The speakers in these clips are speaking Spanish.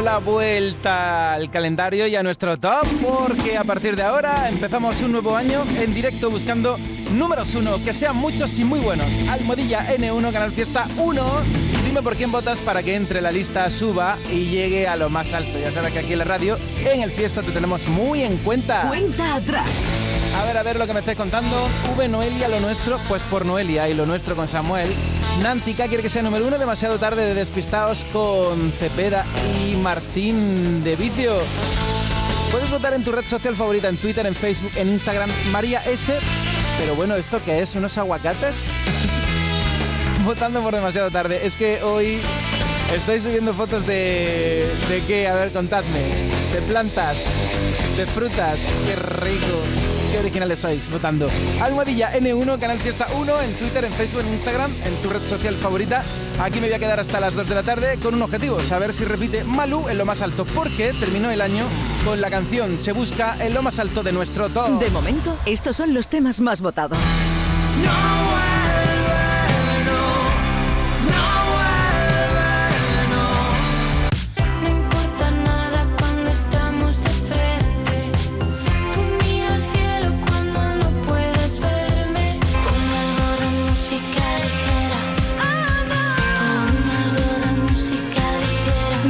la vuelta al calendario y a nuestro top porque a partir de ahora empezamos un nuevo año en directo buscando números uno, que sean muchos y muy buenos. Almodilla N1, Canal Fiesta 1. Dime por quién votas para que entre la lista, suba y llegue a lo más alto. Ya sabes que aquí en la radio, en el Fiesta, te tenemos muy en cuenta. Cuenta atrás. A ver, a ver lo que me estáis contando. V Noelia, lo nuestro, pues por Noelia y lo nuestro con Samuel. Nantica quiere que sea número uno, demasiado tarde de despistados con Cepeda y Martín de Vicio. Puedes votar en tu red social favorita, en Twitter, en Facebook, en Instagram, María S. Pero bueno, ¿esto qué es? ¿Unos aguacates? Votando por demasiado tarde. Es que hoy estoy subiendo fotos de... ¿De qué? A ver, contadme. De plantas, de frutas. ¡Qué rico! Qué originales sois votando. Almohadilla N1, Canal Fiesta 1, en Twitter, en Facebook, en Instagram, en tu red social favorita. Aquí me voy a quedar hasta las 2 de la tarde con un objetivo, saber si repite Malú en lo más alto, porque terminó el año con la canción Se busca en lo más alto de nuestro top. De momento, estos son los temas más votados. No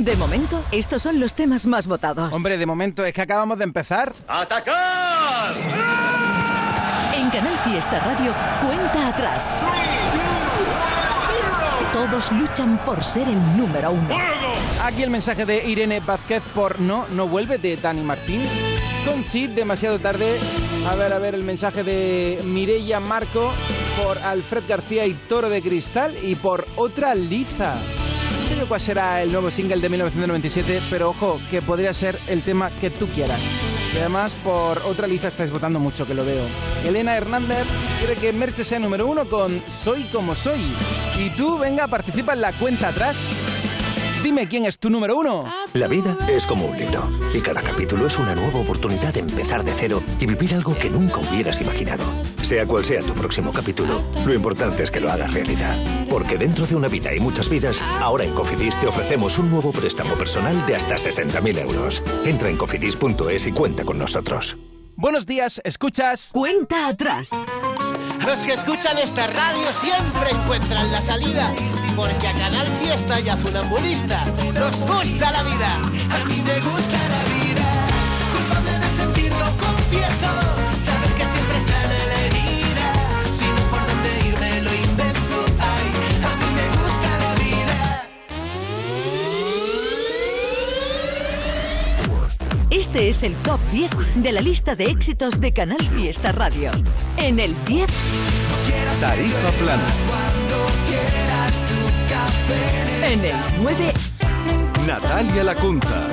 De momento, estos son los temas más votados. Hombre, de momento es que acabamos de empezar. ¡Atacar! En Canal Fiesta Radio, cuenta atrás. Todos luchan por ser el número uno. Aquí el mensaje de Irene Vázquez por No, no vuelve de Dani Martín. Con Chip, demasiado tarde. A ver, a ver, el mensaje de Mireia Marco por Alfred García y Toro de Cristal y por Otra Liza. No sé yo cuál será el nuevo single de 1997, pero ojo, que podría ser el tema que tú quieras. Y además, por Otra Liza estáis votando mucho, que lo veo. Elena Hernández quiere que Merche sea número uno con Soy como soy. Y tú, venga, participa en la cuenta atrás. Dime quién es tu número uno. La vida es como un libro y cada capítulo es una nueva oportunidad de empezar de cero y vivir algo que nunca hubieras imaginado. Sea cual sea tu próximo capítulo, lo importante es que lo hagas realidad. Porque dentro de una vida y muchas vidas, ahora en Cofidis te ofrecemos un nuevo préstamo personal de hasta 60.000 euros. Entra en cofidis.es y cuenta con nosotros. Buenos días, escuchas. Cuenta atrás. Los que escuchan esta radio siempre encuentran la salida. Porque a Canal Fiesta y a Funambulista nos gusta la vida. A mí me gusta la vida. Culpable de sentirlo, confieso. Saber que siempre sale la herida. Si no por dónde irme lo invento. Ay, a mí me gusta la vida. Este es el top 10 de la lista de éxitos de Canal Fiesta Radio. En el 10, Tarifa plana. En el 9, Natalia Lacunza.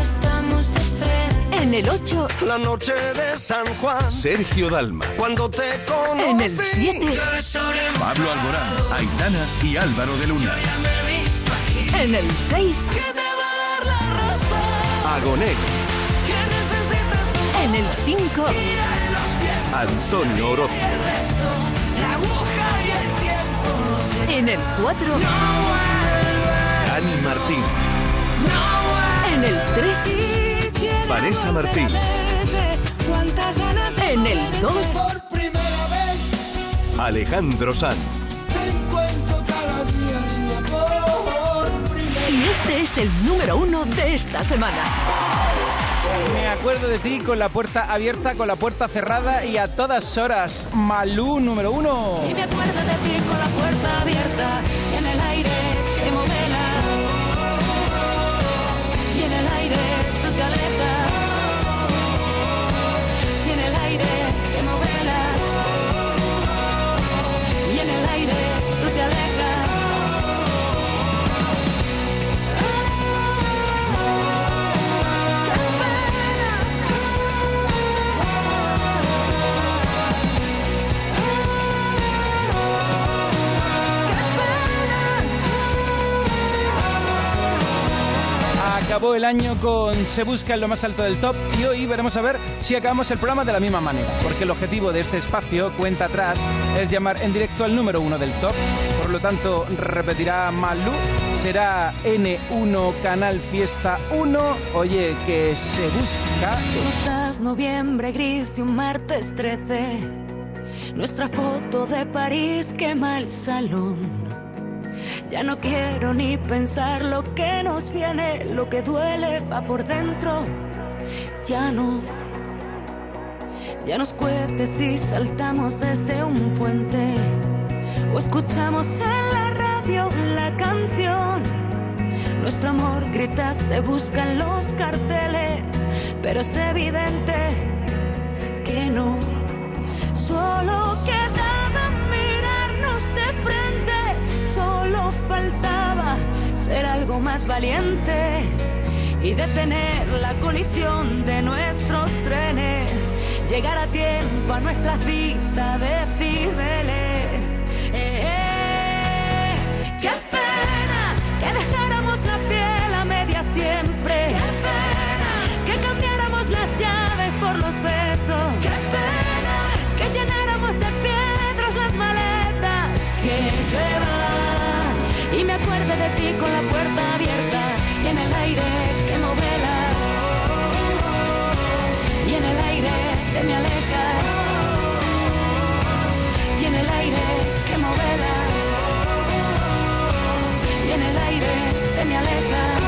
En el 8, La noche de San Juan. Sergio Dalma. Cuando te conocí. en el 7, Pablo Alborán. Aitana y Álvaro de Luna. en el 6, Agoné. en el 5, Antonio Orozco. en el 4, Dani Martín. en el 3, Vanessa Martín. en el 2, Por primera vez Alejandro Sanz. te encuentro cada día, niña, por primera y este es el número 1 de esta semana. Me acuerdo de ti con la puerta abierta, con la puerta cerrada y a todas horas. Malú número uno. Y me acuerdo de ti con la puerta abierta Acabó el año con Se Busca en lo más alto del top y hoy veremos a ver si acabamos el programa de la misma manera, porque el objetivo de este espacio, cuenta atrás, es llamar en directo al número uno del top, por lo tanto repetirá Malú. Será N1 Canal Fiesta 1. Oye, que se busca. Tú estás noviembre gris y un martes 13. Nuestra foto de París quema el salón. Ya no quiero ni pensar lo que nos viene, lo que duele va por dentro. Ya no. Ya nos cuece si saltamos desde un puente o escuchamos en la radio la canción. Nuestro amor grita, se busca en los carteles, pero es evidente que no. Solo quedaba valientes y detener la colisión de nuestros trenes, llegar a tiempo a nuestra cita de Cibeles. De ti con la puerta abierta y en el aire que no vela. Y en el aire te me alejas. Y en el aire que me vela. Y en el aire te me alejas.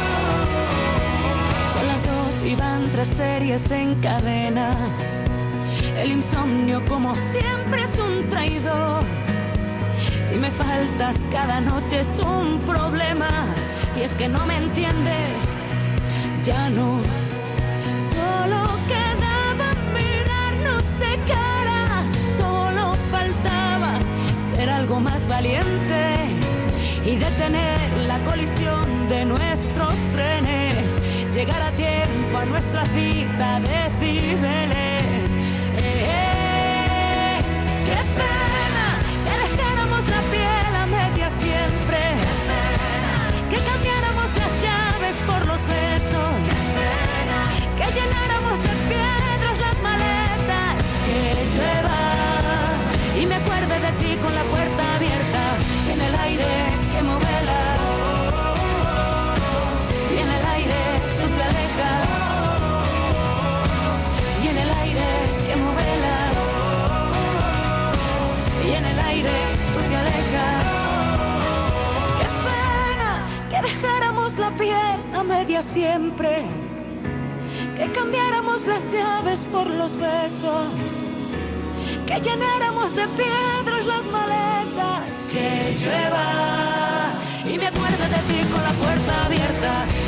Son las dos y van tres series en cadena. El insomnio como siempre es un traidor. Si me faltas cada noche es un problema. Y es que no me entiendes, ya no. Solo quedaba mirarnos de cara, solo faltaba ser algo más valientes y detener la colisión de nuestros trenes, llegar a tiempo a nuestra cita de Cibeles. Siempre. Que cambiáramos las llaves por los besos. Que llenáramos de piedras las maletas. Que llueva. Y me acuerdo de ti con la puerta abierta.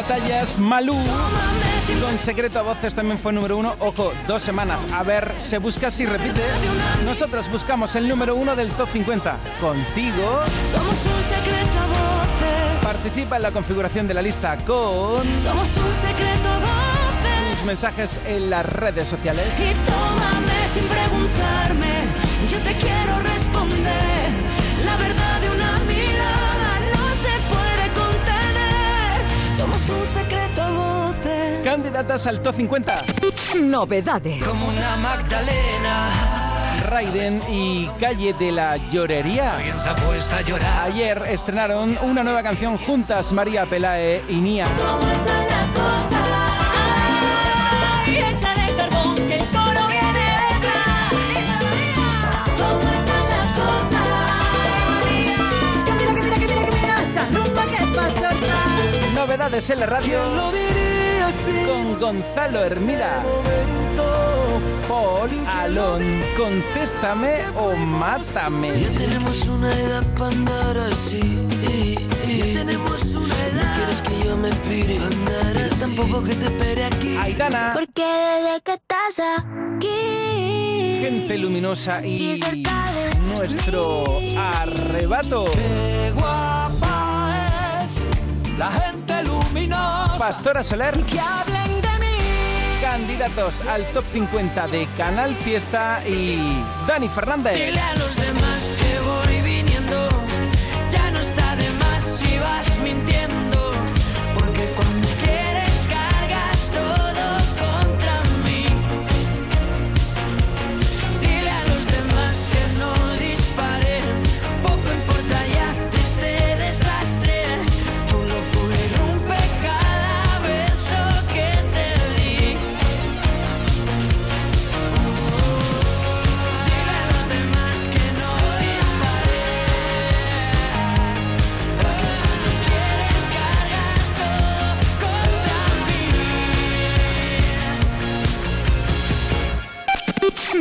Batallas, Malú. Con secreto a voces también fue número uno. Ojo, dos semanas. A ver, se busca si repite. Nosotros buscamos el número uno del top 50. Contigo. Somos un secreto a voces. Participa en la configuración de la lista con Somos un secreto a voces. tus mensajes en las redes sociales. Y tómame sin preguntarme. Yo te quiero responder. Un secreto a voces. Candidatas al top 50. Novedades. Como una Magdalena. Raiden y Calle de la Llorería. Ayer estrenaron una nueva canción juntas, María Pelae y Nia. En la Radio con Gonzalo Hermida. Paul Alon, contéstame o mátame. Ya tenemos una edad para andar así. Ya tenemos una edad. Quieres que yo me pire tampoco que te espere aquí. Aitana. Porque desde que estás aquí. Gente luminosa y nuestro arrebato. Qué guapa es la gente luminosa Pastora Soler. Y que hablen de mí. Candidatos al top 50 de Canal Fiesta y Dani Fernández. Dile a los demás.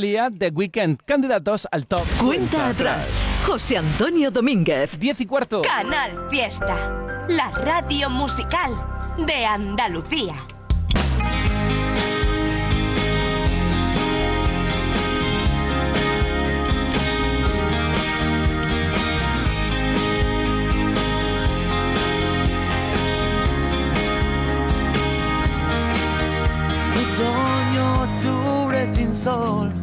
salía The Weeknd, candidatos al top. Cuenta atrás. José Antonio Domínguez. 10 y cuarto. Canal Fiesta, la radio musical de Andalucía. Hitoño octubre sin sol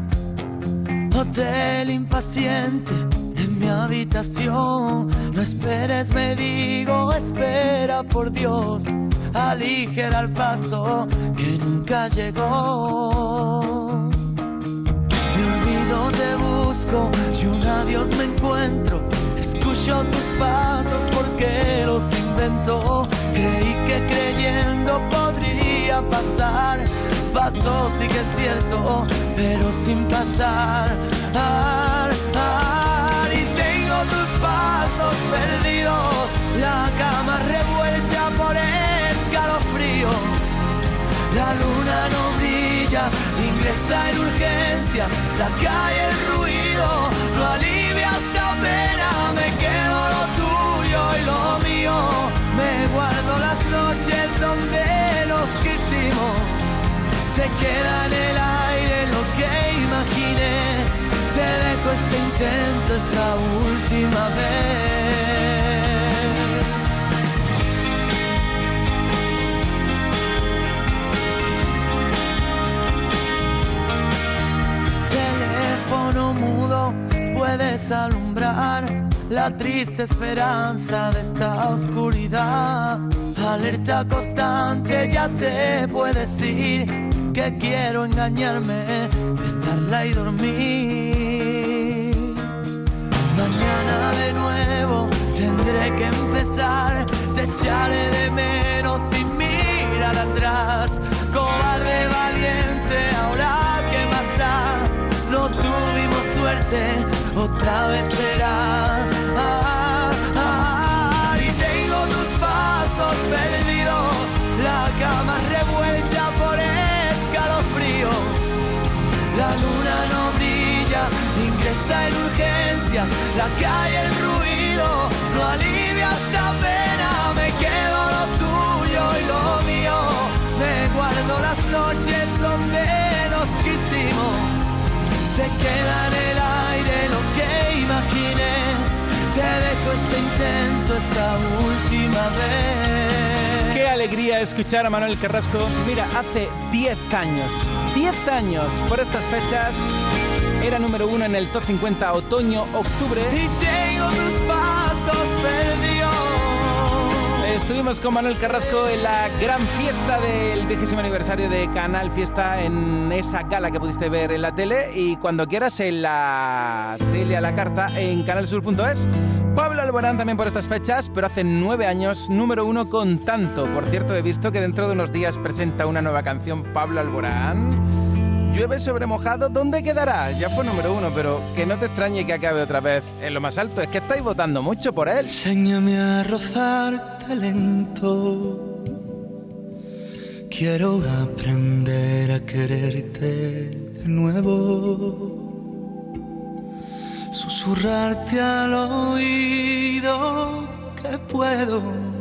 Hotel impaciente en mi habitación. No esperes, me digo, espera por Dios. Aligera el paso que nunca llegó. Mi olvido te busco, y un adiós me encuentro. Escucho tus pasos porque los invento. Creí que creyendo podría pasar. Pasó, sí que es cierto, pero sin pasar. Ar, ar, y tengo tus pasos perdidos. La cama revuelta por escalofríos. La luna no brilla, ingresa en urgencias, la calle el ruido, no alivia esta pena, me quedo lo tuyo y lo mío, me guardo las noches donde nos quisimos, se queda en el aire lo que imaginé, te dejo este intento esta última vez. teléfono mudo puedes alumbrar la triste esperanza de esta oscuridad. Alerta constante, ya te puedes ir. Que quiero engañarme, estarla y dormir. Mañana de nuevo tendré que empezar. Te echaré de menos sin mirar atrás. Cobarde valiente, ahora que más da. No tuvimos suerte, otra vez será. Ingresa en urgencias, la calle el ruido, no alivia esta pena, me quedo lo tuyo y lo mío, me guardo las noches donde nos quisimos, se queda en el aire lo que imaginé, te dejo este intento esta última vez. Qué alegría escuchar a Manuel Carrasco. Mira, hace 10 años, 10 años por estas fechas, era número uno en el top 50 otoño-octubre. Y tengo tus pasos perdidos. Estuvimos con Manuel Carrasco en la gran fiesta del vigésimo aniversario de Canal Fiesta en esa gala que pudiste ver en la tele y cuando quieras en la tele a la carta en canalsur.es. Pablo Alborán también por estas fechas, pero hace nueve años número uno con tanto. Por cierto, he visto que dentro de unos días presenta una nueva canción Pablo Alborán. Llueve sobre mojado, ¿dónde quedará? Ya fue número uno, pero que no te extrañe que acabe otra vez en lo más alto. Es que estáis votando mucho por él. Enséñame a rozarte lento. Quiero aprender a quererte de nuevo. Susurrarte al oído que puedo.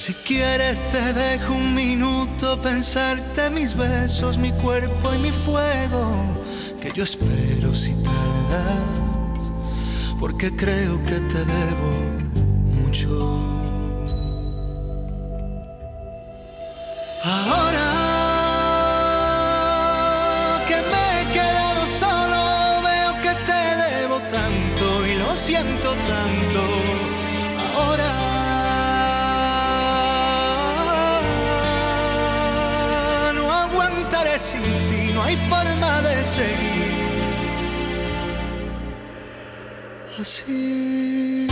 Si quieres te dejo un minuto pensarte mis besos, mi cuerpo y mi fuego. Que yo espero si tardas, porque creo que te debo mucho. Ahora que me he quedado solo, veo que te debo tanto y lo siento tanto. Ahora sin ti, no hay forma de seguir así.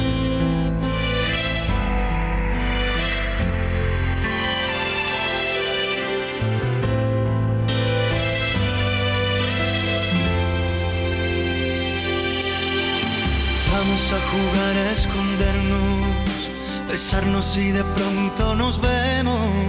Vamos a jugar a escondernos, besarnos y de pronto nos vemos.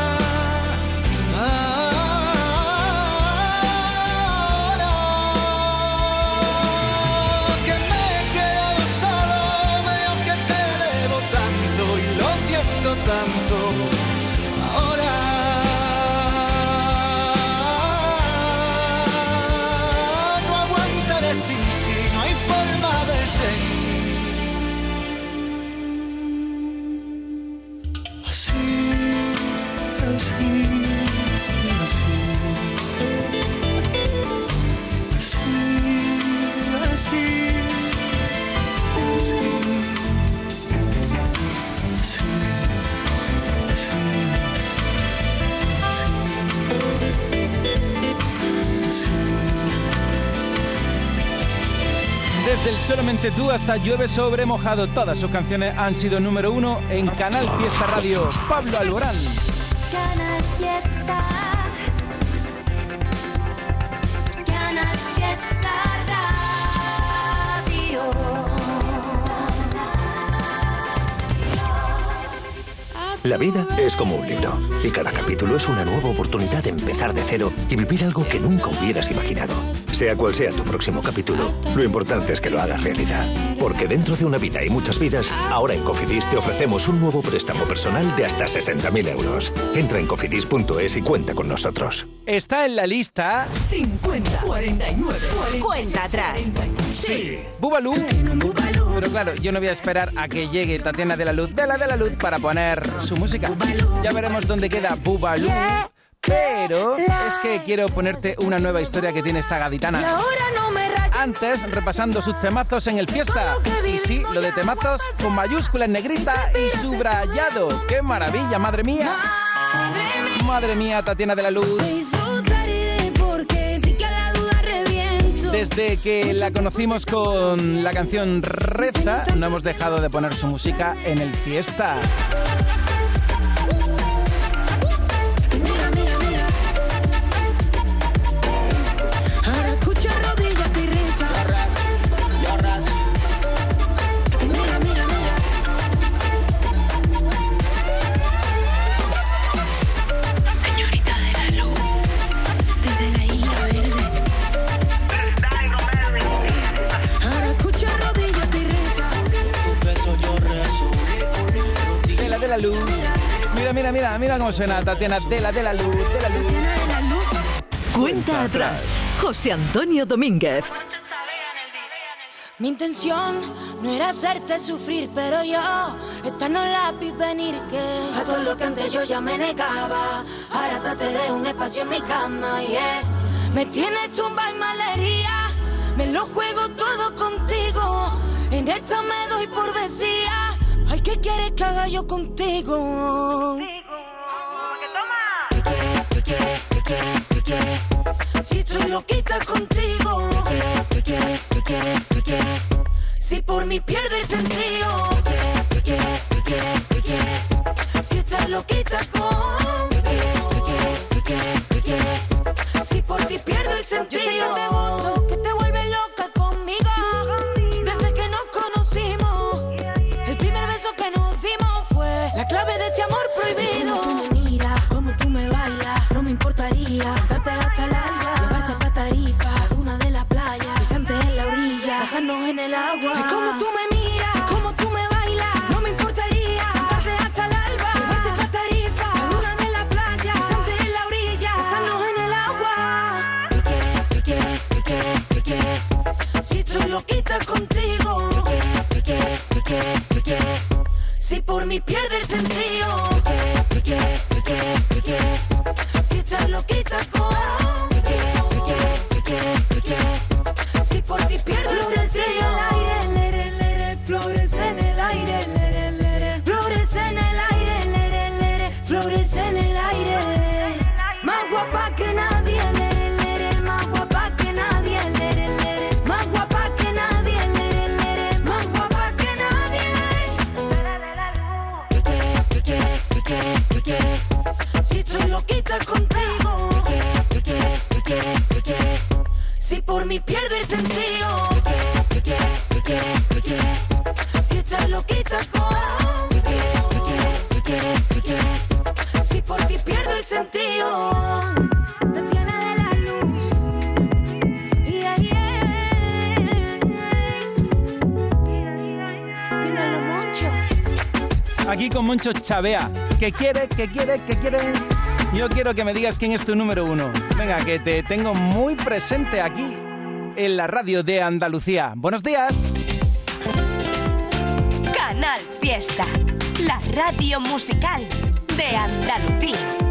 Siento Solamente tú hasta Llueve sobre mojado, todas sus canciones han sido número uno en Canal Fiesta Radio. Pablo Alborán. Canal Fiesta. Canal Fiesta Radio. La vida es como un libro y cada capítulo es una nueva oportunidad de empezar de cero y vivir algo que nunca hubieras imaginado. Sea cual sea tu próximo capítulo, lo importante es que lo hagas realidad. Porque dentro de una vida y muchas vidas, ahora en Cofidis te ofrecemos un nuevo préstamo personal de hasta 60.000 euros. Entra en cofidis.es y cuenta con nosotros. Está en la lista 50, 49, Cuenta atrás. Sí. Bubalú. Pero claro, yo no voy a esperar a que llegue Tatiana de la Luz, de la de la Luz, para poner su música. Ya veremos dónde queda Bubalú. Pero es que quiero ponerte una nueva historia que tiene esta gaditana. Antes, repasando sus temazos en el fiesta. Y sí, lo de temazos con mayúscula en negrita y subrayado. ¡Qué maravilla, madre mía! Madre mía, Tatiana de la Luz. Desde que la conocimos con la canción Reza, no hemos dejado de poner su música en el fiesta. Mira, mira, mira, cómo suena Tatiana de la de la luz, de la luz. Cuenta atrás. José Antonio Domínguez. Mi intención no era hacerte sufrir, pero yo esta no la vi venir que a todo lo que antes yo ya me negaba. Ahora te dejo un espacio en mi cama, yeah. Me tienes tumba y malería, me lo juego todo contigo. En esta me doy por vacía. ¿Qué quieres que haga yo contigo? Si estoy loquita contigo. ¿Qué qué qué? Si por mí pierde el sentido. ¿Qué ¿Qué quiere? ¿Qué quiere? ¿Qué quiere? Yo quiero que me digas quién es tu número uno. Venga, que te tengo muy presente aquí en la radio de Andalucía. Buenos días. Canal Fiesta, la radio musical de Andalucía.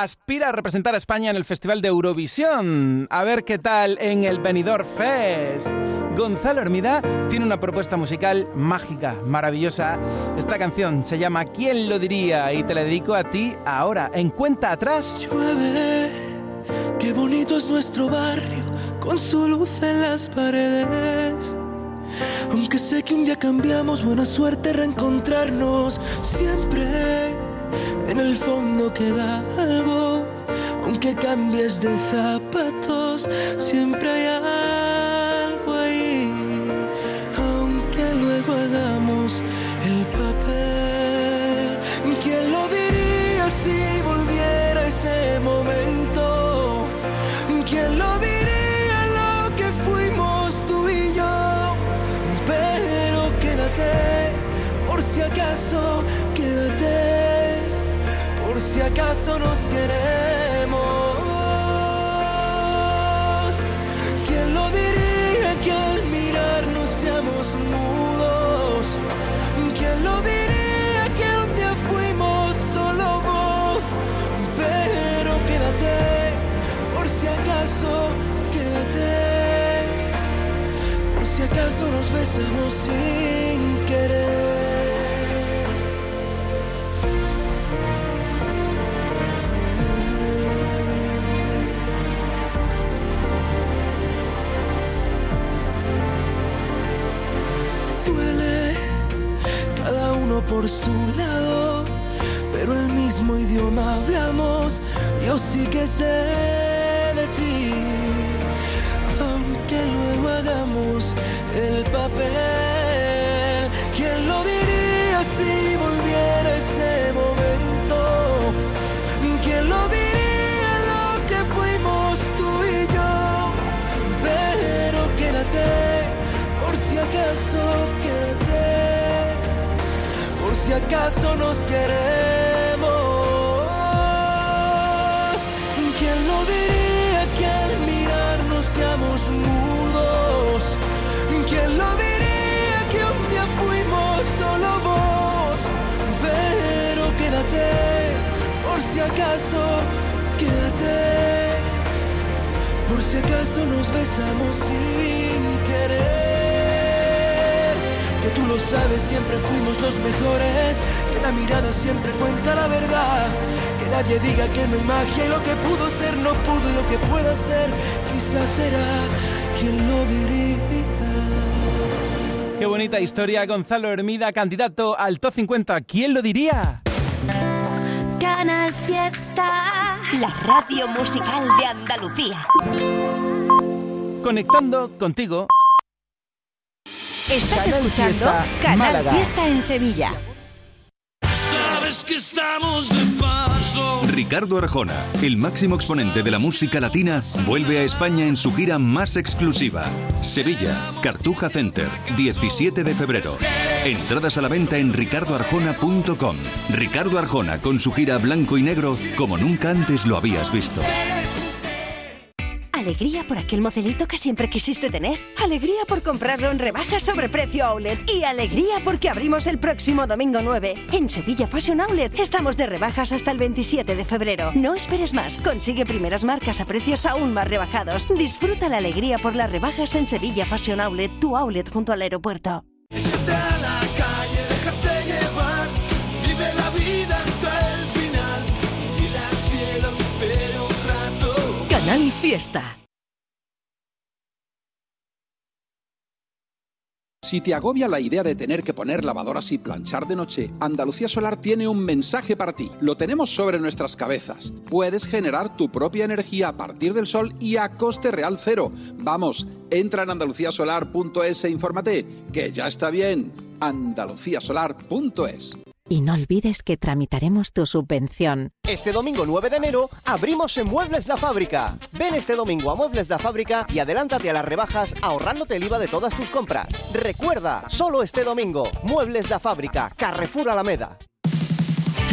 Aspira a representar a España en el Festival de Eurovisión. A ver qué tal en el Benidorm Fest. Gonzalo Hermida tiene una propuesta musical mágica, maravillosa. Esta canción se llama ¿Quién lo diría? Y te la dedico a ti ahora, en cuenta atrás. Llueve, qué bonito es nuestro barrio, con su luz en las paredes. Aunque sé que un día cambiamos, buena suerte reencontrarnos. Siempre en el fondo queda algo. Aunque cambies de zapatos, siempre hay algo acaso nos queremos. ¿Quién lo diría que al mirarnos seamos mudos? ¿Quién lo diría que un día fuimos solo voz? Pero quédate, por si acaso, quédate, por si acaso nos besamos sin querer. Sí que sé bonita historia, Gonzalo Hermida, candidato al Top 50. ¿Quién lo diría? Canal Fiesta, la radio musical de Andalucía. Conectando contigo. Estás Canal escuchando Fiesta, Canal Málaga. Fiesta en Sevilla. Sabes que estamos de paso. Ricardo Arjona, el máximo exponente de la música latina, vuelve a España en su gira más exclusiva. Sevilla, Cartuja Center, 17 de febrero. Entradas a la venta en ricardoarjona.com. Ricardo Arjona con su gira blanco y negro como nunca antes lo habías visto. Alegría por aquel modelito que siempre quisiste tener. Alegría por comprarlo en rebajas sobre precio outlet. Y alegría porque abrimos el próximo domingo 9. En Sevilla Fashion Outlet estamos de rebajas hasta el 27 de febrero. No esperes más. Consigue primeras marcas a precios aún más rebajados. Disfruta la alegría por las rebajas en Sevilla Fashion Outlet, tu outlet junto al aeropuerto. Échate a Si te agobia la idea de tener que poner lavadoras y planchar de noche, Andalucía Solar tiene un mensaje para ti. Lo tenemos sobre nuestras cabezas. Puedes generar tu propia energía a partir del sol y a coste real cero. Vamos, entra en andaluciasolar.es e infórmate, que ya está bien. andaluciasolar.es Y no olvides que tramitaremos tu subvención. Este domingo 9 de enero abrimos en Muebles La Fábrica. Ven este domingo a Muebles La Fábrica y adelántate a las rebajas ahorrándote el IVA de todas tus compras. Recuerda, solo este domingo, Muebles La Fábrica, Carrefour Alameda.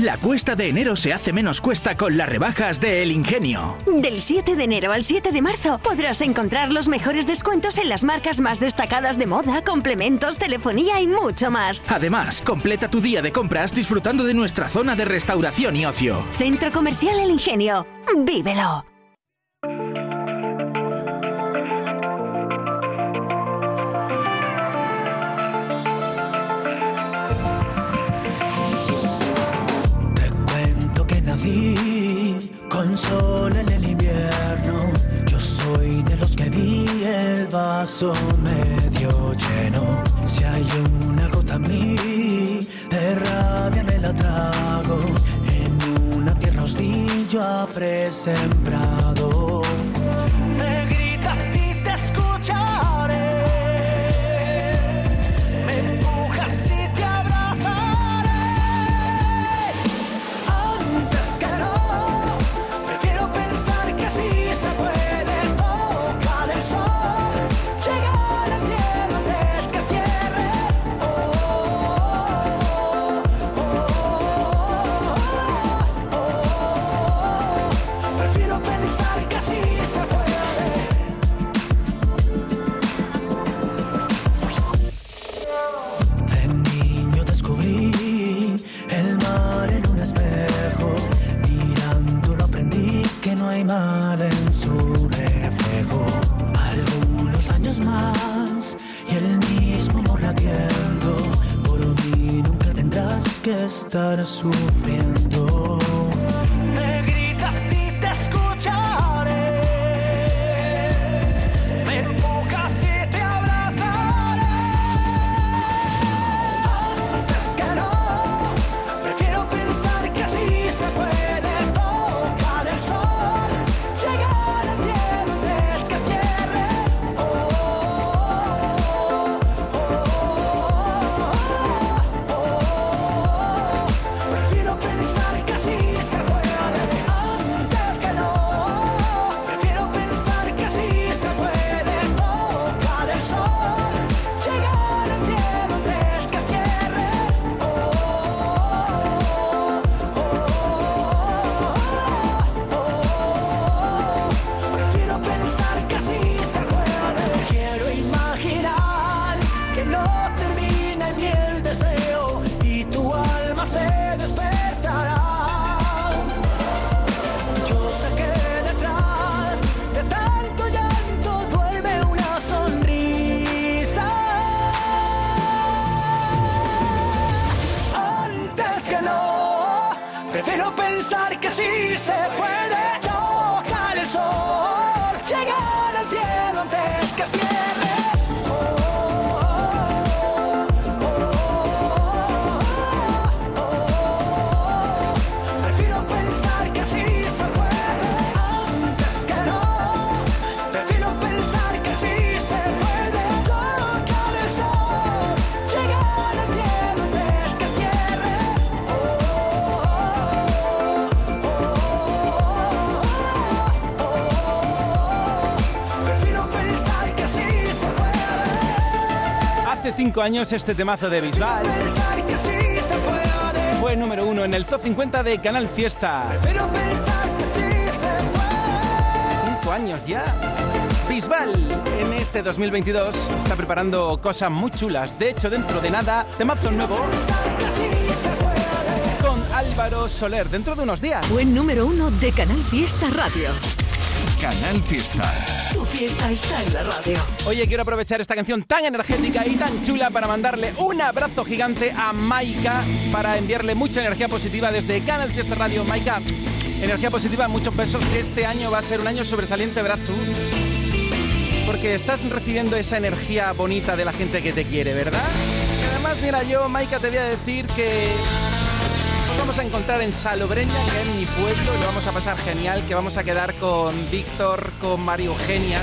La cuesta de enero se hace menos cuesta con las rebajas de El Ingenio. Del 7 de enero al 7 de marzo podrás encontrar los mejores descuentos en las marcas más destacadas de moda, complementos, telefonía y mucho más. Además, completa tu día de compras disfrutando de nuestra zona de restauración y ocio. Centro Comercial El Ingenio. ¡Vívelo! Con sol en el invierno. Yo soy de los que vi el vaso medio lleno. Si hay una gota en mí, de rabia me la trago. En una tierra hostil yo habré. Años este temazo de Bisbal Pensar que sí se puede. fue número uno en el top 50 de Canal Fiesta. Prefiero pensar que sí se puede. Cinco años ya. Bisbal en este 2022 está preparando cosas muy chulas. De hecho, dentro de nada, temazo nuevo con Álvaro Soler dentro de unos días. Buen número uno de Canal Fiesta Radio. Canal Fiesta. Fiesta está en la radio. Oye, quiero aprovechar esta canción tan energética y tan chula para mandarle un abrazo gigante a Maika para enviarle mucha energía positiva desde Canal Fiesta Radio. Maika, energía positiva, muchos besos, este año va a ser un año sobresaliente, verás tú. porque estás recibiendo esa energía bonita de la gente que te quiere, ¿verdad? Además, mira, yo, Maika, te voy a decir que vamos a encontrar en Salobreña, que es mi pueblo, y lo vamos a pasar genial, que vamos a quedar con Víctor, con María Eugenia.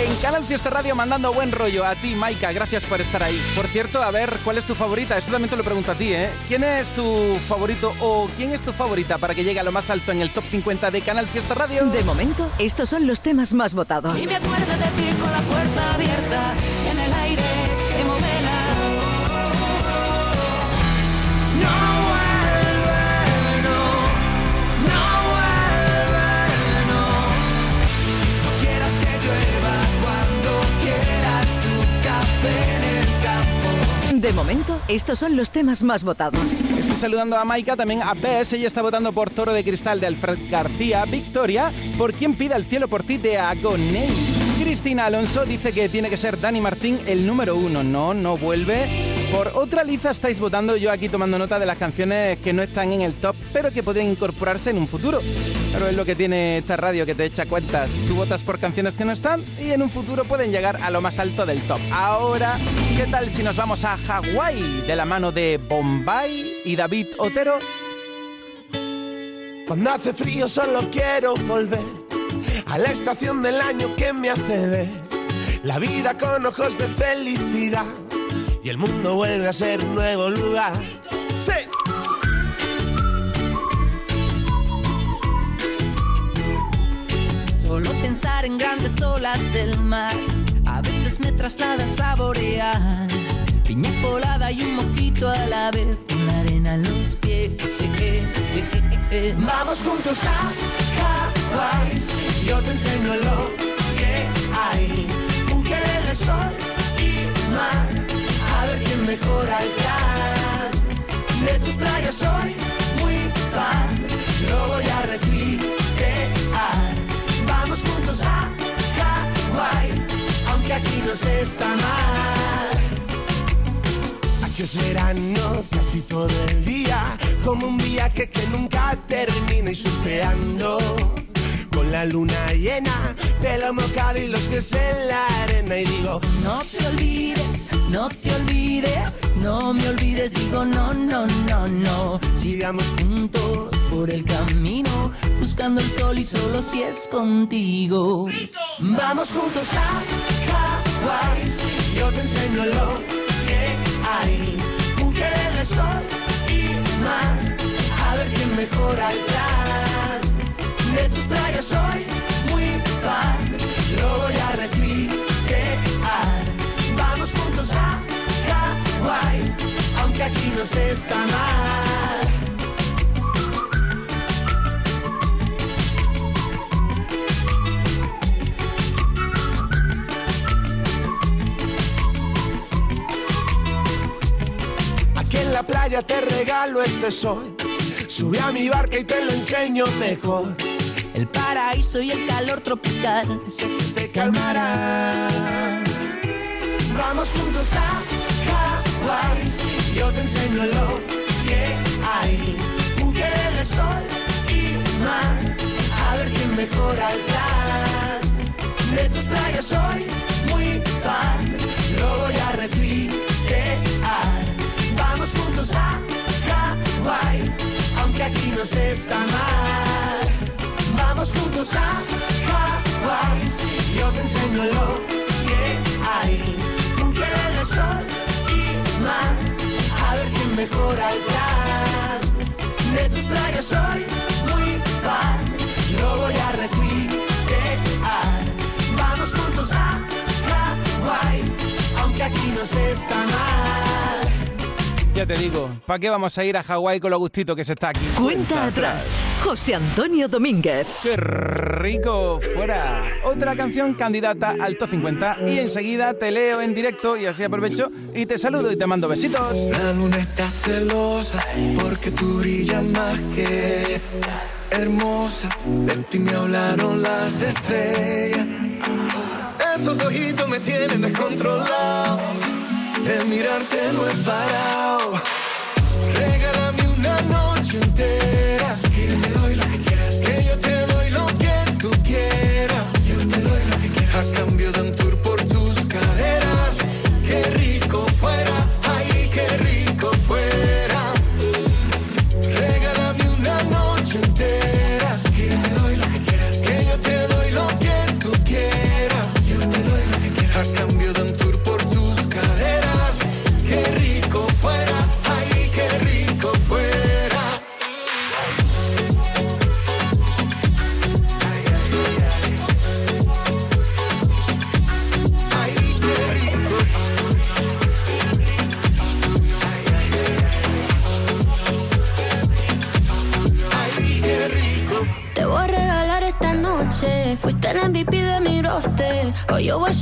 En Canal Fiesta Radio mandando buen rollo a ti, Maika, gracias por estar ahí. Por cierto, a ver, ¿cuál es tu favorita? Esto también te lo pregunto a ti, ¿eh? ¿Quién es tu favorito o quién es tu favorita para que llegue a lo más alto en el top 50 de Canal Fiesta Radio? De momento, estos son los temas más votados. Y me acuerdo de ti con la puerta abierta De momento, estos son los temas más votados. Estoy saludando a Maika, también a Bess, ella está votando por Toro de Cristal de Alfred García, Victoria, por quien pida el cielo por ti de Agoney. Cristina Alonso dice que tiene que ser Dani Martín el número uno. No, no vuelve. Por otra liza estáis votando, yo aquí tomando nota de las canciones que no están en el top, pero que podrían incorporarse en un futuro. Pero es lo que tiene esta radio que te echa cuentas. Tú votas por canciones que no están y en un futuro pueden llegar a lo más alto del top. Ahora, ¿qué tal si nos vamos a Hawái de la mano de Bombay y David Otero? Cuando hace frío solo quiero volver a la estación del año que me hace ver la vida con ojos de felicidad y el mundo vuelve a ser un nuevo lugar. Sí. Solo pensar en grandes olas del mar a veces me traslada a saborear piña colada y un mojito a la vez con la arena en los pies. Vamos juntos a Hawái, yo te enseño lo que hay. De sol y mar, a ver quién mejora el plan. De tus playas soy muy fan, lo voy a replicar. Vamos juntos a Hawái, aunque aquí no se está mal. Aquí es verano casi todo el día, como un viaje que nunca termina y surfeando. Con la luna llena, pelo mojado y los pies en la arena y digo, No te olvides, no te olvides, no me olvides, digo no, no, no, no. Sigamos juntos por el camino, buscando el sol y solo si es contigo. Vamos juntos a Hawái, yo te enseño lo que hay. Mujeres de sol y mar, a ver quién mejora el plan. De tus playas muy lo voy a replicar. Vamos juntos a Hawái, aunque aquí no se está mal. Aquí en la playa te regalo este sol. Sube a mi barca y te lo enseño mejor. El paraíso y el calor tropical, que te calmará. Vamos juntos a Hawái, yo te enseño lo que hay. Mujeres de sol y mar, a ver quién mejora el plan. De tus playas soy muy fan, lo voy a replicar. Vamos juntos a Hawái, aunque aquí no se está mal. Vamos juntos a Hawái, yo te enseño lo que hay. Mujeres de sol y mar, a ver quién mejora el plan. De tus playas soy muy fan, lo voy a replicar. Vamos juntos a Hawái, aunque aquí no se está mal. Ya te digo, ¿para qué vamos a ir a Hawái con lo gustito que se está aquí? Cuenta atrás. José Antonio Domínguez. ¡Qué rico! Fuera. Otra canción candidata al top 50 y enseguida te leo en directo y así aprovecho y te saludo y te mando besitos. La luna está celosa porque tú brillas más que hermosa. De ti me hablaron las estrellas. Esos ojitos me tienen descontrolado. El mirarte no es parado. Regálame una noche entera.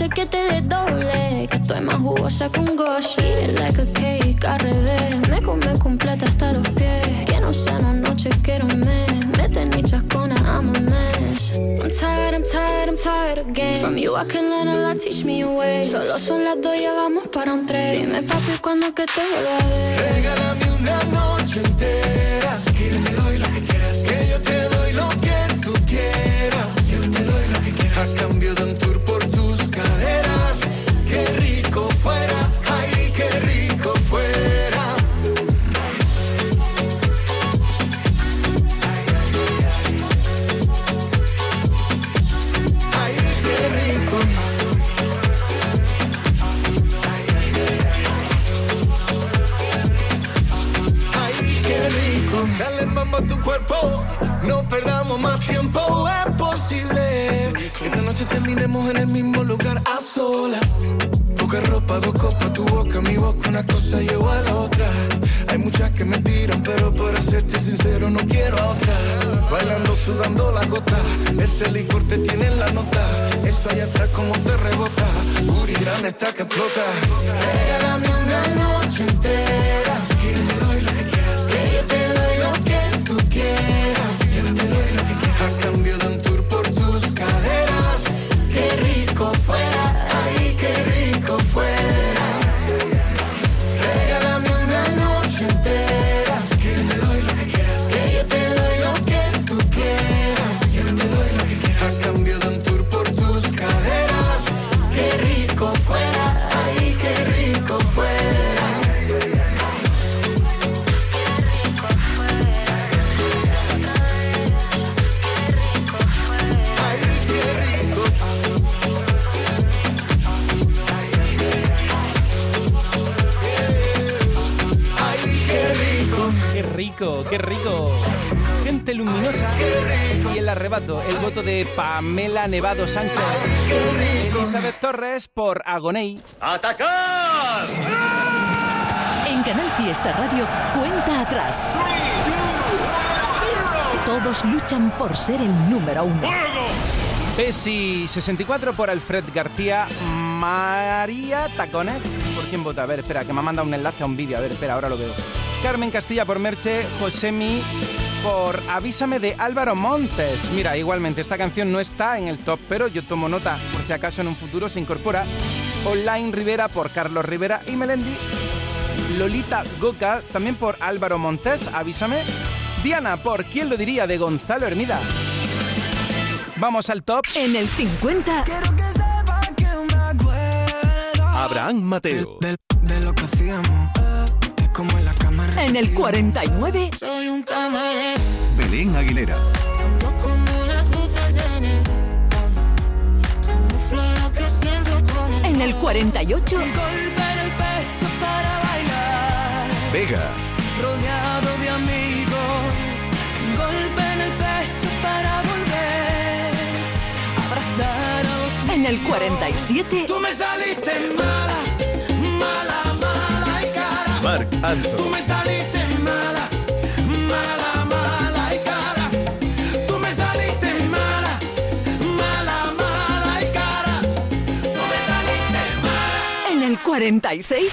Hacer que te des doble. Que estoy más jugosa que un gosh. Eat it like a cake al revés. Me come completa hasta los pies. Que no sea una noche, quiero un mes. Mete ni chascona, I'm a mess. I'm tired, I'm tired, I'm tired again. From you I can learn a lot, teach me a way. Solo son las dos, ya vamos para un tren. Dime papi, ¿cuándo que te vuelva a ver? Regálame una noche Que explota. Regálame una noche entera, que yo te doy lo que quieras, que yo te doy lo que tú quieras. Yo te doy lo que quieras, a cambio de un tour por tus caderas. Qué rico fuera, rico, qué rico. Gente luminosa y el arrebato, el voto de Pamela Nevado Sánchez. Elizabeth Torres por Agoney. ¡Atacar! En Canal Fiesta Radio, cuenta atrás. Todos luchan por ser el número uno. Pesi 64 por Alfred García. María Tacones. ¿Por quién vota? A ver, espera, que me ha mandado un enlace a un vídeo. A ver, espera, ahora lo veo. Carmen Castilla por Merche. Josemi por Avísame de Álvaro Montes. Mira, igualmente, esta canción no está en el top, pero yo tomo nota por si acaso en un futuro se incorpora. Online Rivera por Carlos Rivera y Melendi. Lolita Goca, también por Álvaro Montes, avísame. Diana por ¿Quién lo diría? de Gonzalo Hermida. Vamos al top. En el 50. Abraham Mateo. De lo que hacíamos, como en la cámara. En el 49. Soy un camarero. Belén Aguilera. Ando como las luces de neón. Lo que siento con el En el 48. Golpe en el pecho para bailar. Vega. Rodeado de amigos. Golpe en el pecho para volver. Abrazar a los En el 47. Tú me saliste mala Marc Tú Anthony. me saliste mala, mala, mala y cara. Tú me saliste mala, mala, mala y cara. Tú me saliste mala. En el 46.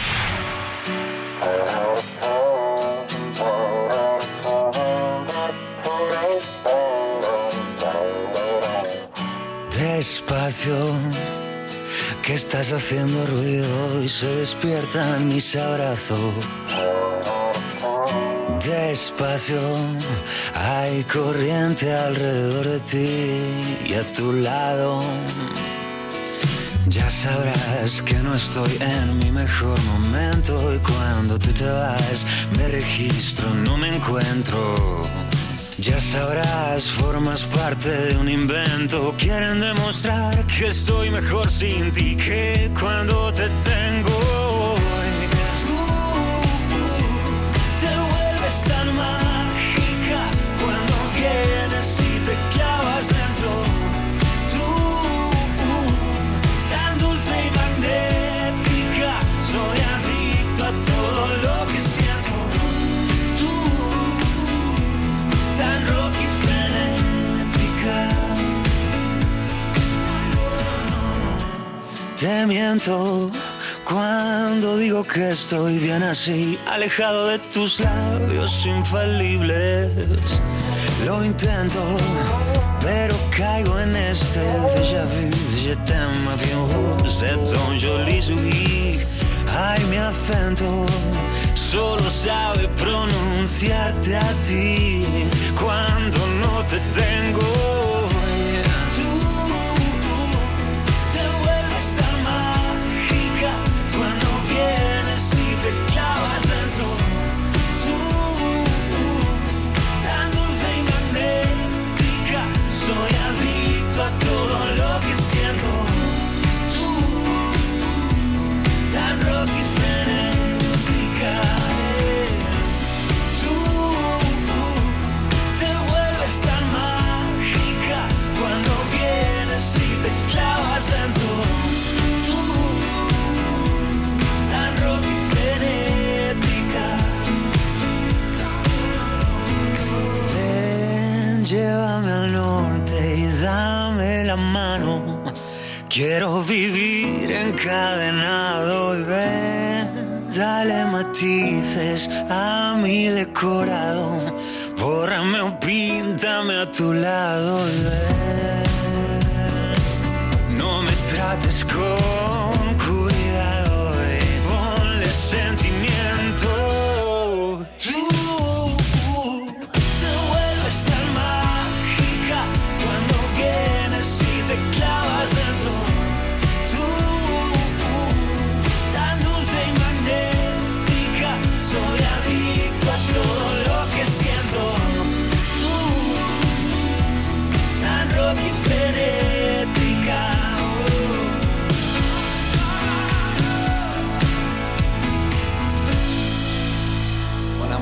Despacio, estás haciendo ruido y se despiertan mis abrazos. Despacio, hay corriente alrededor de ti y a tu lado. Ya sabrás que no estoy en mi mejor momento y cuando tú te vas me registro, no me encuentro. Ya sabrás, formas parte de un invento. Quieren demostrar que estoy mejor sin ti que cuando te tengo. Te miento cuando digo que estoy bien así, alejado de tus labios infalibles. Lo intento, pero caigo en este déjà vu, je t'aime, avión, c'est joli. Ay, mi acento solo sabe pronunciarte a ti cuando no te tengo. Quiero vivir encadenado y ven, dale matices a mi decorado. Bórrame o píntame a tu lado y ven. No me trates con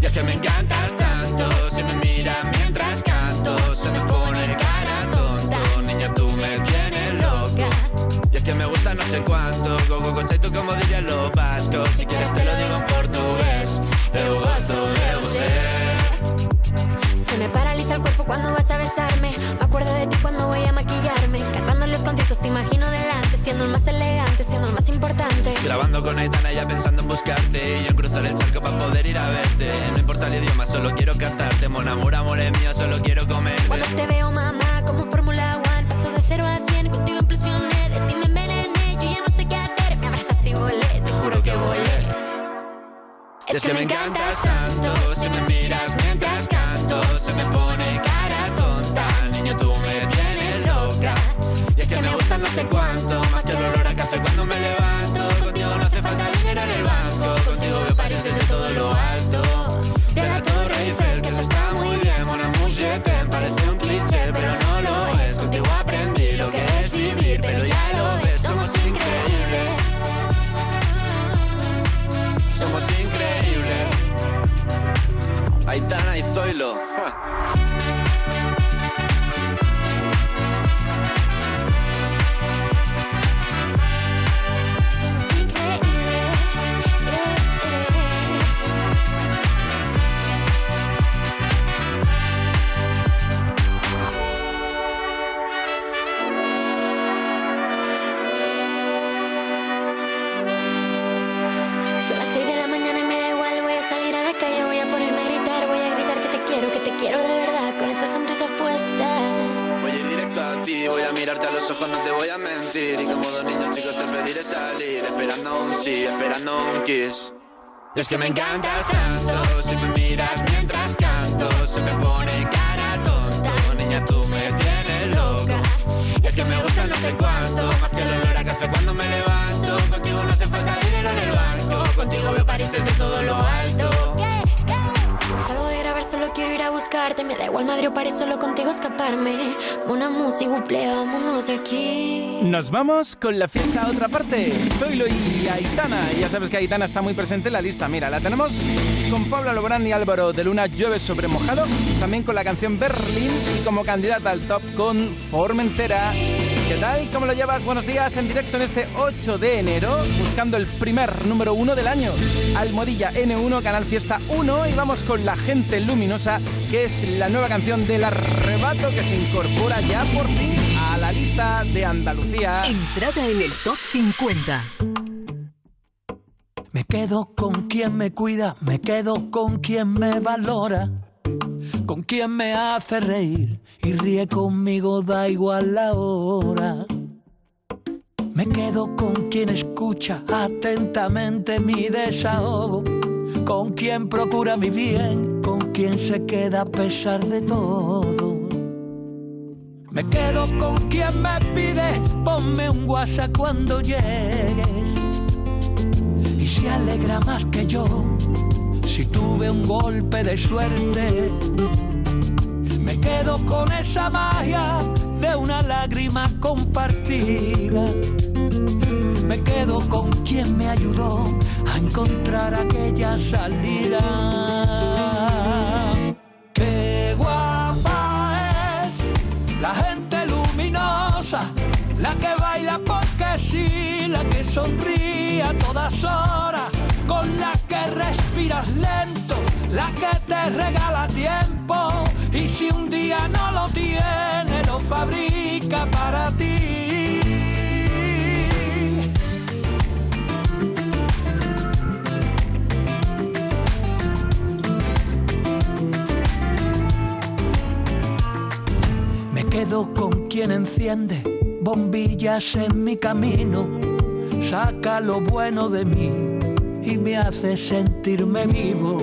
Y es que me encantas tanto, si me miras mientras canto, se me pone cara tonta. Niña, tú me tienes loca. Y es que me gusta no sé cuánto, go go tú como dirían los vascos. Si quieres te lo digo en portugués, eu gosto de você. Se me paraliza el cuerpo cuando vas a besarme. Me acuerdo de ti cuando voy a maquillarme. Cantando los conciertos te imagino delante, siendo el más elegante, más importante. Grabando con Aitana ya pensando en buscarte. Y yo en cruzar el charco para poder ir a verte. No importa el idioma, solo quiero cantarte. Mon amor, amor es mío, solo quiero comerte Cuando te veo, mamá, como Fórmula One, paso de cero a cien, contigo impresioné, de ti me envenené, yo ya no sé qué hacer, me abrazaste y volé, te juro que volé. Es que me encantas tanto. Si me miras mientras canto Se me pone cara tonta. Niño, tú me tienes loca. Y es que me gusta no sé cuánto pueblo. Es que me encantas tanto, si me miras mientras canto, se me pone cara tonta. Niña, tú me tienes loca. Y es que me gusta no sé cuánto, más que el olor a café cuando me levanto. Contigo no hace falta dinero en el banco, contigo veo París desde todo lo alto. Quiero ir a buscarte. Me da igual Madrid o París, solo contigo escaparme. Una música, vámonos aquí. Nos vamos con la fiesta a otra parte. Zoilo y Aitana. Ya sabes que Aitana está muy presente en la lista. Mira, la tenemos con Pablo Alborán y Álvaro de Luna Llueve sobre mojado. También con la canción Berlín y como candidata al top con Formentera. ¿Qué tal? ¿Cómo lo llevas? Buenos días en directo en este 8 de enero, buscando el primer número uno del año. Almohadilla N1, Canal Fiesta 1 y vamos con La Gente Luminosa, que es la nueva canción del arrebato que se incorpora ya por fin a la lista de Andalucía. Entrada en el top 50. Me quedo con quien me cuida, me quedo con quien me valora, con quien me hace reír y ríe conmigo, da igual la hora. Me quedo con quien escucha atentamente mi desahogo, con quien procura mi bien, con quien se queda a pesar de todo. Me quedo con quien me pide, ponme un WhatsApp cuando llegues y se alegra más que yo si tuve un golpe de suerte. Quedo con esa magia de una lágrima compartida. Me quedo con quien me ayudó a encontrar aquella salida. Qué guapa es la gente luminosa, la que baila porque sí, la que sonríe a todas horas, con la que respiras lento, la que te regala tiempo y si un día no lo tiene, lo fabrica para ti. Me quedo con quien enciende bombillas en mi camino, saca lo bueno de mí y me hace sentirme vivo.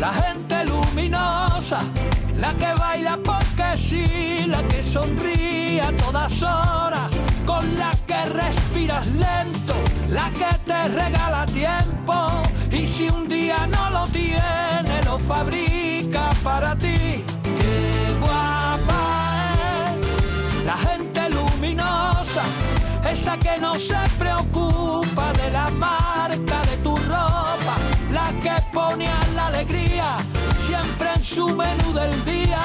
La gente luminosa, la que baila porque sí, la que sonríe a todas horas, con la que respiras lento, la que te regala tiempo y si un día no lo tiene, lo fabrica para ti. Qué guapa es la gente luminosa, esa que no se preocupa de la marca de tu ropa, la que pone a la alegría en su menú del día,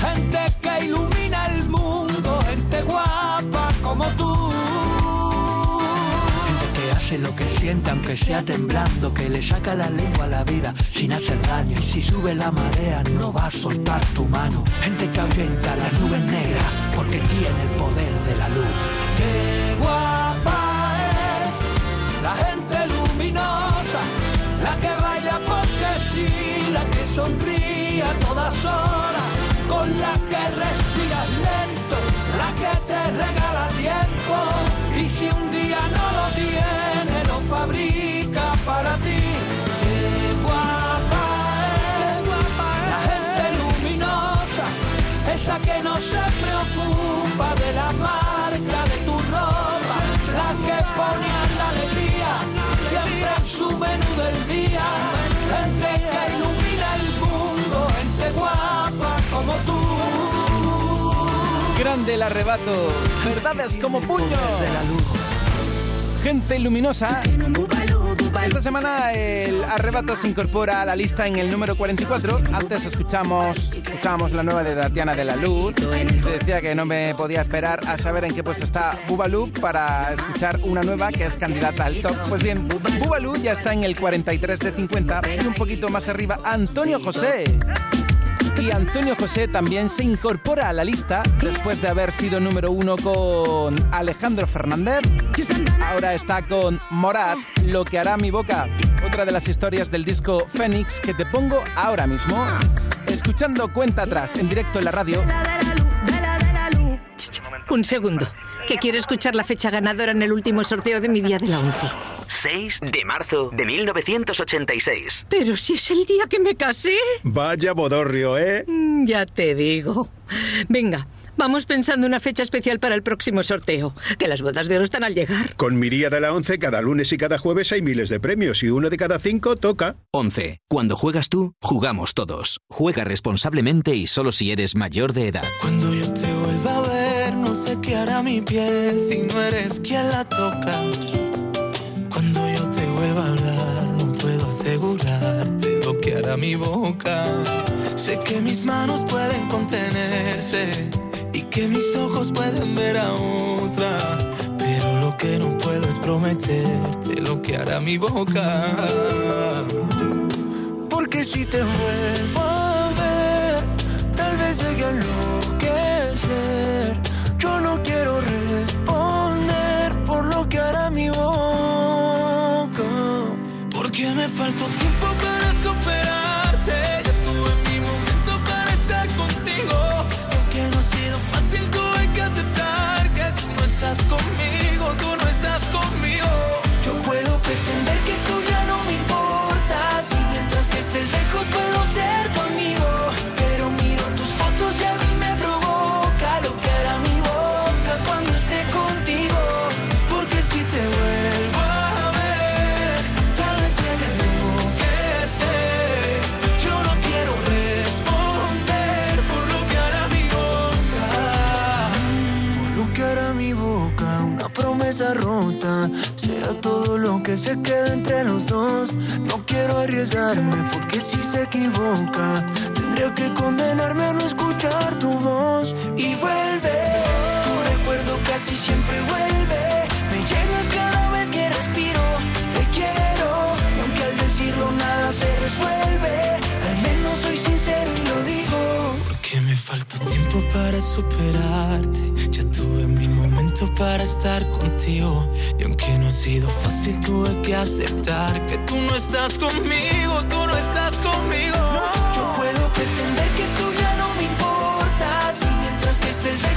gente que ilumina el mundo, gente guapa como tú. Gente que hace lo que siente aunque sea temblando, que le saca la lengua a la vida sin hacer daño y si sube la marea no va a soltar tu mano. Gente que ahuyenta las nubes negras porque tiene el poder de la luz. Qué guapa es la gente luminosa, la que baila porque sí, la que sonríe a todas horas, con la que respiras lento, la que te regala tiempo y si un día no lo tiene, lo fabrica para ti. Qué guapa la gente luminosa, esa que no se preocupa de la marca de tu ropa, la que pone a la alegría siempre en su menú del día, Grande el arrebato, verdades como puños. Gente luminosa. Esta semana el arrebato se incorpora a la lista en el número 44. Antes escuchamos, escuchamos la nueva de Tatiana de la Luz. Decía que no me podía esperar a saber en qué puesto está Bubalú para escuchar una nueva que es candidata al top. Pues bien, Bubalú ya está en el 43 de 50 y un poquito más arriba Antonio José. Y Antonio José también se incorpora a la lista después de haber sido número uno con Alejandro Fernández. Ahora está con Morat, Lo que hará mi boca. Otra de las historias del disco Fénix que te pongo ahora mismo. Escuchando cuenta atrás en directo en la radio. Un segundo, que quiero escuchar la fecha ganadora en el último sorteo de mi día de la 11. 6 de marzo de 1986. Pero si es el día que me casé. Vaya bodorrio, ¿eh? Mm, Ya te digo. Venga, vamos pensando una fecha especial para el próximo sorteo. Que las bodas de oro están al llegar. Con mi día de la 11, cada lunes y cada jueves hay miles de premios y uno de cada cinco toca. 11. Cuando juegas tú, jugamos todos. Juega responsablemente y solo si eres mayor de edad. Cuando yo te vuelva a ver, no sé qué hará mi piel si no eres quien la toca. Vuelva a hablar, no puedo asegurarte lo que hará mi boca. Sé que mis manos pueden contenerse y que mis ojos pueden ver a otra. Pero lo que no puedo es prometerte lo que hará mi boca. Porque si te vuelvo a ver, tal vez llegue a enloquecer. Yo no quiero responder me faltó tiempo se queda entre los dos. No quiero arriesgarme porque si se equivoca, tendría que condenarme a no escuchar tu voz. Y vuelve, tu recuerdo casi siempre vuelve. Me llena cada vez que respiro. Te quiero, y aunque al decirlo nada se resuelve, al menos soy sincero y lo digo. Porque me faltó tiempo para superarte. Ya tuve mi momento para estar contigo. Y aunque no sido fácil, tuve que aceptar que tú no estás conmigo, tú no estás conmigo. Yo puedo pretender que tú ya no me importas. Y mientras que estés ser